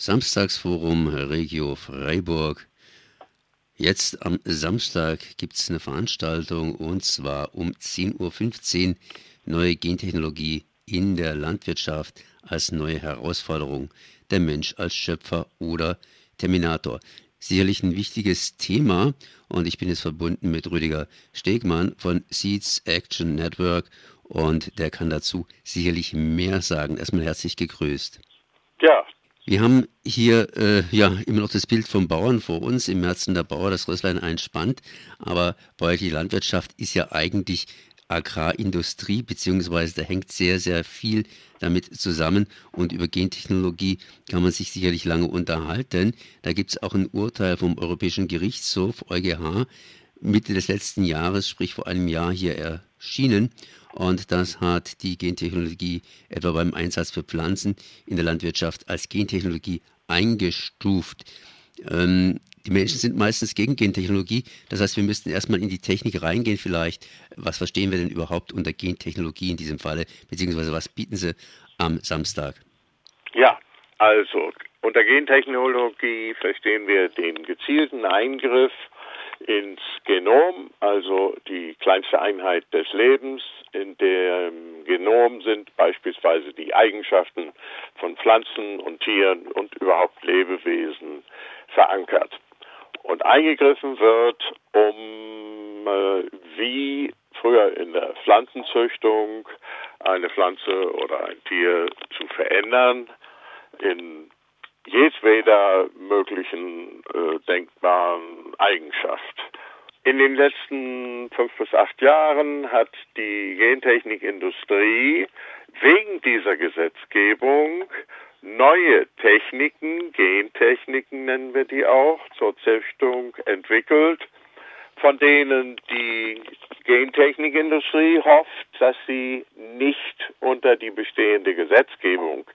Samstagsforum Regio Freiburg. Jetzt am Samstag gibt es eine Veranstaltung und zwar um 10.15 Uhr neue Gentechnologie in der Landwirtschaft als neue Herausforderung, der Mensch als Schöpfer oder Terminator. Sicherlich ein wichtiges Thema und ich bin jetzt verbunden mit Rüdiger Stegmann von Seeds Action Network und der kann dazu sicherlich mehr sagen. Erstmal herzlich gegrüßt. Ja. Wir haben hier äh, ja immer noch das Bild vom Bauern vor uns, im Herzen der Bauer das Rösslein einspannt, aber bäuerliche Landwirtschaft ist ja eigentlich Agrarindustrie, beziehungsweise da hängt sehr, sehr viel damit zusammen. Und über Gentechnologie kann man sich sicherlich lange unterhalten. Da gibt es auch ein Urteil vom Europäischen Gerichtshof, EuGH, Mitte des letzten Jahres, sprich vor einem Jahr hier erschienen. Und das hat die Gentechnologie etwa beim Einsatz für Pflanzen in der Landwirtschaft als Gentechnologie eingestuft. Ähm, die Menschen sind meistens gegen Gentechnologie. Das heißt, wir müssten erstmal in die Technik reingehen vielleicht. Was verstehen wir denn überhaupt unter Gentechnologie in diesem Falle? Beziehungsweise was bieten Sie am Samstag? Ja, also unter Gentechnologie verstehen wir den gezielten Eingriff ins Genom, also die kleinste Einheit des Lebens. In dem Genom sind beispielsweise die Eigenschaften von Pflanzen und Tieren und überhaupt Lebewesen verankert. Und eingegriffen wird, um äh, wie früher in der Pflanzenzüchtung eine Pflanze oder ein Tier zu verändern in jedweder möglichen äh, denkbaren Eigenschaft. In den letzten fünf bis acht Jahren hat die Gentechnikindustrie wegen dieser Gesetzgebung neue Techniken, Gentechniken nennen wir die auch, zur Züchtung entwickelt, von denen die Gentechnikindustrie hofft, dass sie nicht unter die bestehende Gesetzgebung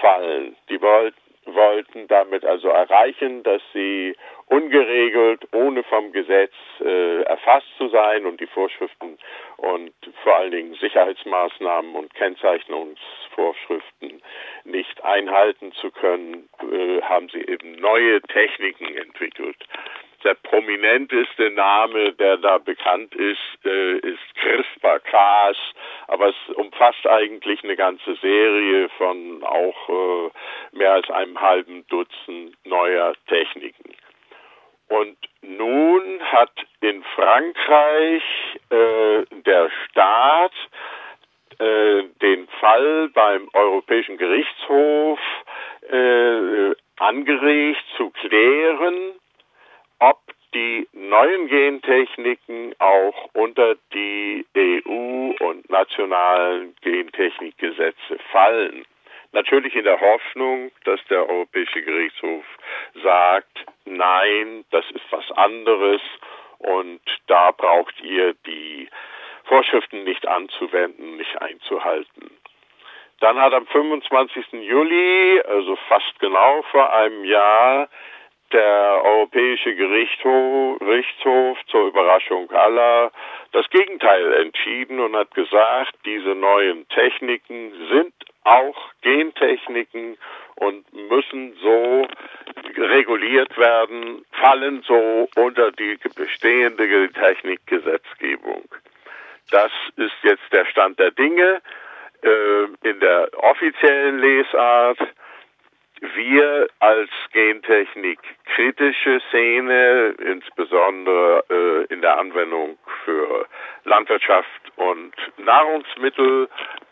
fallen. Die wollten wollten damit also erreichen, dass sie ungeregelt, ohne vom Gesetz äh, erfasst zu sein und die Vorschriften und vor allen Dingen Sicherheitsmaßnahmen und Kennzeichnungsvorschriften nicht einhalten zu können, äh, haben sie eben neue Techniken entwickelt. Der prominenteste Name, der da bekannt ist, äh, ist CRISPR-Cas, aber es umfasst eigentlich eine ganze Serie von auch äh, mehr als einem halben Dutzend neuer Techniken. Und nun hat in Frankreich äh, der Staat äh, den Fall beim Europäischen Gerichtshof äh, angeregt zu klären, ob die neuen Gentechniken auch unter die EU und nationalen Gentechnikgesetze fallen. Natürlich in der Hoffnung, dass der Europäische Gerichtshof sagt, nein, das ist was anderes und da braucht ihr die Vorschriften nicht anzuwenden, nicht einzuhalten. Dann hat am 25. Juli, also fast genau vor einem Jahr, der Europäische Gerichtshof, Gerichtshof zur Überraschung aller das Gegenteil entschieden und hat gesagt, diese neuen Techniken sind auch Gentechniken und müssen so reguliert werden, fallen so unter die bestehende Technikgesetzgebung. Das ist jetzt der Stand der Dinge. Äh, in der offiziellen Lesart wir als Gentechnik kritische Szene, insbesondere äh, in der Anwendung für Landwirtschaft und Nahrungsmittel,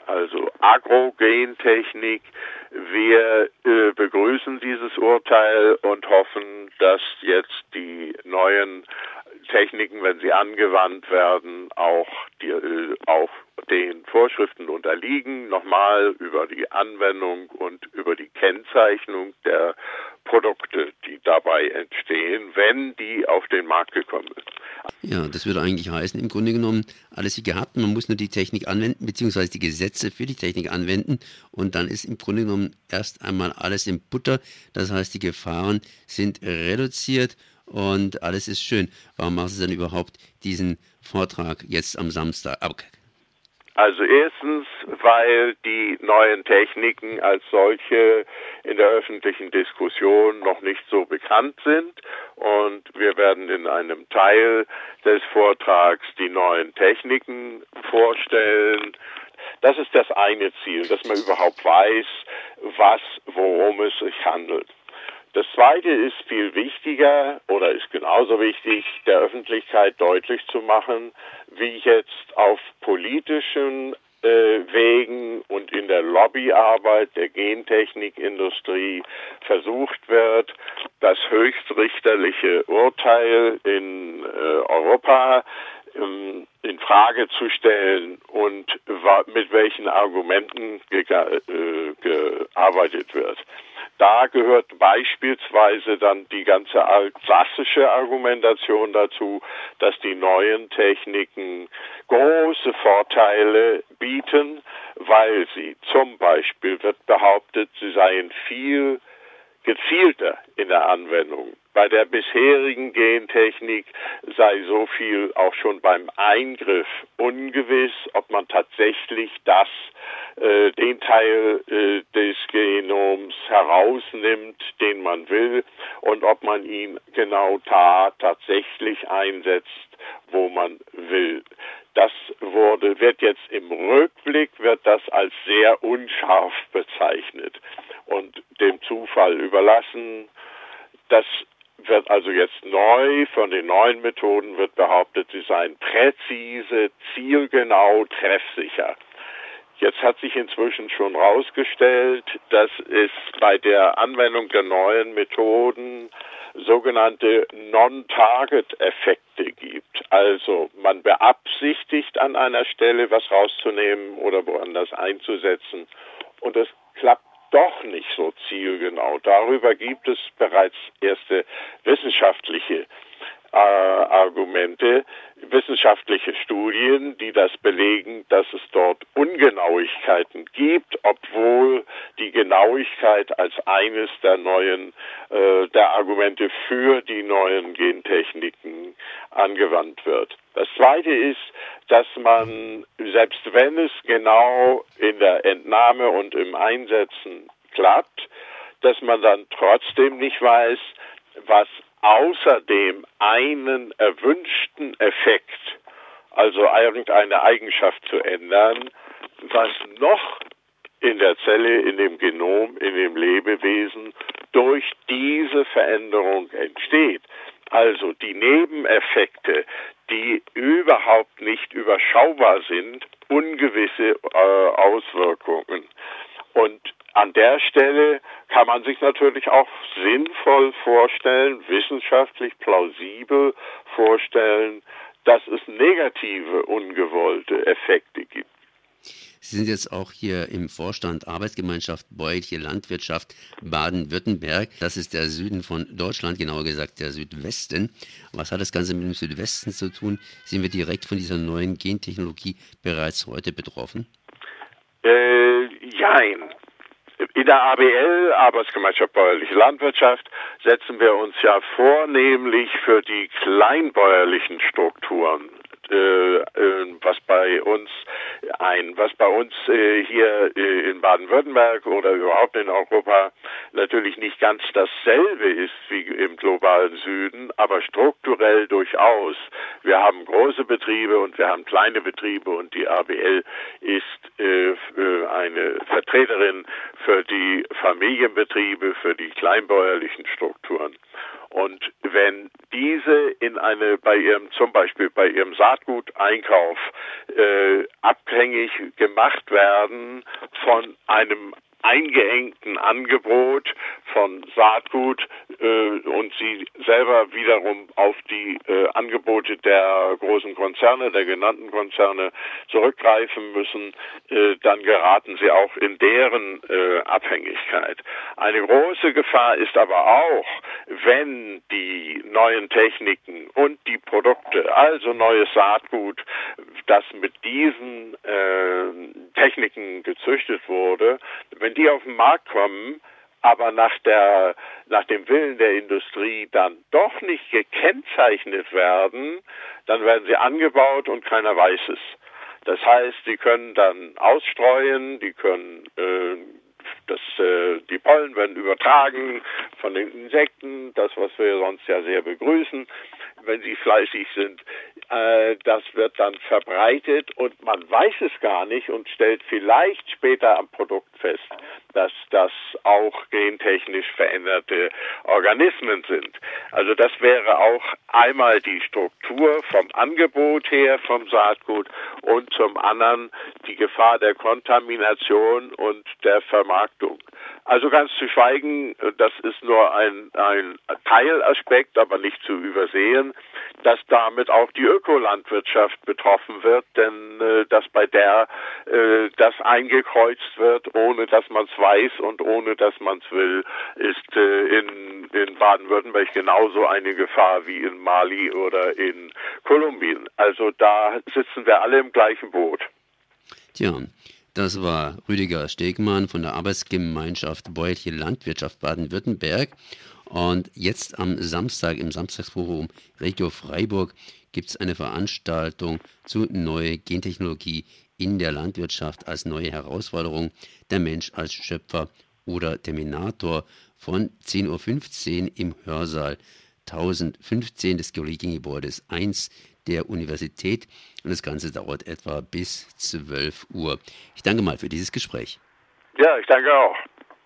also Agrogentechnik. Wir äh, begrüßen dieses Urteil und hoffen, dass jetzt die neuen Techniken, wenn sie angewandt werden, auch, die, auch den Vorschriften unterliegen. Nochmal über die Anwendung und über die Kennzeichnung der Produkte, die dabei entstehen, wenn die auf den Markt gekommen sind. Ja, das würde eigentlich heißen, im Grunde genommen, alles wie gehabt, man muss nur die Technik anwenden, beziehungsweise die Gesetze für die Technik anwenden und dann ist im Grunde genommen erst einmal alles im Butter. Das heißt, die Gefahren sind reduziert und alles ist schön. Warum machen Sie dann überhaupt diesen Vortrag jetzt am Samstag? Also erstens, weil die neuen Techniken als solche in der öffentlichen Diskussion noch nicht so bekannt sind und wir werden in einem Teil des Vortrags die neuen Techniken vorstellen. Das ist das eine Ziel, dass man überhaupt weiß, was, worum es sich handelt. Das Zweite ist viel wichtiger oder ist genauso wichtig, der Öffentlichkeit deutlich zu machen, wie jetzt auf politischen äh, Wegen und in der Lobbyarbeit der Gentechnikindustrie versucht wird, das höchstrichterliche Urteil in äh, Europa ähm, in Frage zu stellen und mit welchen Argumenten ge äh, gearbeitet wird. Da gehört beispielsweise dann die ganze klassische Argumentation dazu, dass die neuen Techniken große Vorteile bieten, weil sie zum Beispiel wird behauptet, sie seien viel gezielter in der Anwendung. Bei der bisherigen Gentechnik sei so viel auch schon beim Eingriff ungewiss, ob man tatsächlich das, äh, den Teil äh, des Genoms herausnimmt, den man will, und ob man ihn genau da tatsächlich einsetzt, wo man will. Das wurde, wird jetzt im Rückblick, wird das als sehr unscharf bezeichnet und dem Zufall überlassen. Das wird also jetzt neu, von den neuen Methoden wird behauptet, sie seien präzise, zielgenau, treffsicher. Jetzt hat sich inzwischen schon herausgestellt, dass es bei der Anwendung der neuen Methoden sogenannte Non-Target-Effekte gibt. Also man beabsichtigt an einer Stelle was rauszunehmen oder woanders einzusetzen und es klappt doch nicht so zielgenau. Darüber gibt es bereits erste wissenschaftliche äh, Argumente, wissenschaftliche Studien, die das belegen, dass es dort Ungenauigkeiten gibt, obwohl die Genauigkeit als eines der neuen äh, der Argumente für die neuen Gentechniken angewandt wird. Das zweite ist, dass man, selbst wenn es genau in der Entnahme und im Einsetzen klappt, dass man dann trotzdem nicht weiß, was außerdem einen erwünschten Effekt, also irgendeine Eigenschaft zu ändern, was noch in der Zelle, in dem Genom, in dem Lebewesen durch diese Veränderung entsteht. Also die Nebeneffekte, die überhaupt nicht überschaubar sind, ungewisse äh, Auswirkungen. Und an der Stelle kann man sich natürlich auch sinnvoll vorstellen, wissenschaftlich plausibel vorstellen, dass es negative, ungewollte Effekte gibt. Sie sind jetzt auch hier im Vorstand Arbeitsgemeinschaft Bäuerliche Landwirtschaft Baden-Württemberg. Das ist der Süden von Deutschland, genauer gesagt der Südwesten. Was hat das Ganze mit dem Südwesten zu tun? Sind wir direkt von dieser neuen Gentechnologie bereits heute betroffen? Äh, jein. In der ABL, Arbeitsgemeinschaft Bäuerliche Landwirtschaft, setzen wir uns ja vornehmlich für die kleinbäuerlichen Strukturen äh, äh, was bei uns ein, was bei uns äh, hier äh, in Baden-Württemberg oder überhaupt in Europa natürlich nicht ganz dasselbe ist wie im globalen Süden, aber strukturell durchaus. Wir haben große Betriebe und wir haben kleine Betriebe und die ABL ist äh, eine Vertreterin für die Familienbetriebe, für die kleinbäuerlichen Strukturen. Und wenn diese in eine bei ihrem zum Beispiel bei ihrem Saatguteinkauf äh, abhängig gemacht werden von einem eingeengten Angebot von Saatgut äh, und sie selber wiederum auf die äh, Angebote der großen Konzerne, der genannten Konzerne zurückgreifen müssen, äh, dann geraten sie auch in deren äh, Abhängigkeit. Eine große Gefahr ist aber auch, wenn die neuen Techniken und die Produkte, also neues Saatgut, das mit diesen äh, Techniken gezüchtet wurde, wenn die auf den Markt kommen, aber nach, der, nach dem Willen der Industrie dann doch nicht gekennzeichnet werden, dann werden sie angebaut und keiner weiß es. Das heißt, die können dann ausstreuen, die können äh, das, äh, die Pollen werden übertragen von den Insekten, das, was wir sonst ja sehr begrüßen, wenn sie fleißig sind. Äh, das wird dann verbreitet und man weiß es gar nicht und stellt vielleicht später am Produkt fest, dass das auch gentechnisch veränderte Organismen sind. Also das wäre auch einmal die Struktur vom Angebot her vom Saatgut und zum anderen die Gefahr der Kontamination und der Vermarktung. Also ganz zu schweigen, das ist nur ein, ein Teilaspekt, aber nicht zu übersehen, dass damit auch die Ökolandwirtschaft betroffen wird, denn äh, dass bei der äh, das eingekreuzt wird, ohne dass man es weiß und ohne dass man es will, ist äh, in, in Baden-Württemberg genauso eine Gefahr wie in Mali oder in Kolumbien. Also da sitzen wir alle im gleichen Boot. Tja, das war Rüdiger Stegmann von der Arbeitsgemeinschaft Bäuerliche Landwirtschaft Baden-Württemberg. Und jetzt am Samstag im Samstagsforum Regio Freiburg gibt es eine Veranstaltung zu neue Gentechnologie in der Landwirtschaft als neue Herausforderung, der Mensch als Schöpfer oder Terminator von 10.15 Uhr im Hörsaal 1015 des Geologiengebäudes 1 der Universität. Und das Ganze dauert etwa bis 12 Uhr. Ich danke mal für dieses Gespräch. Ja, ich danke auch.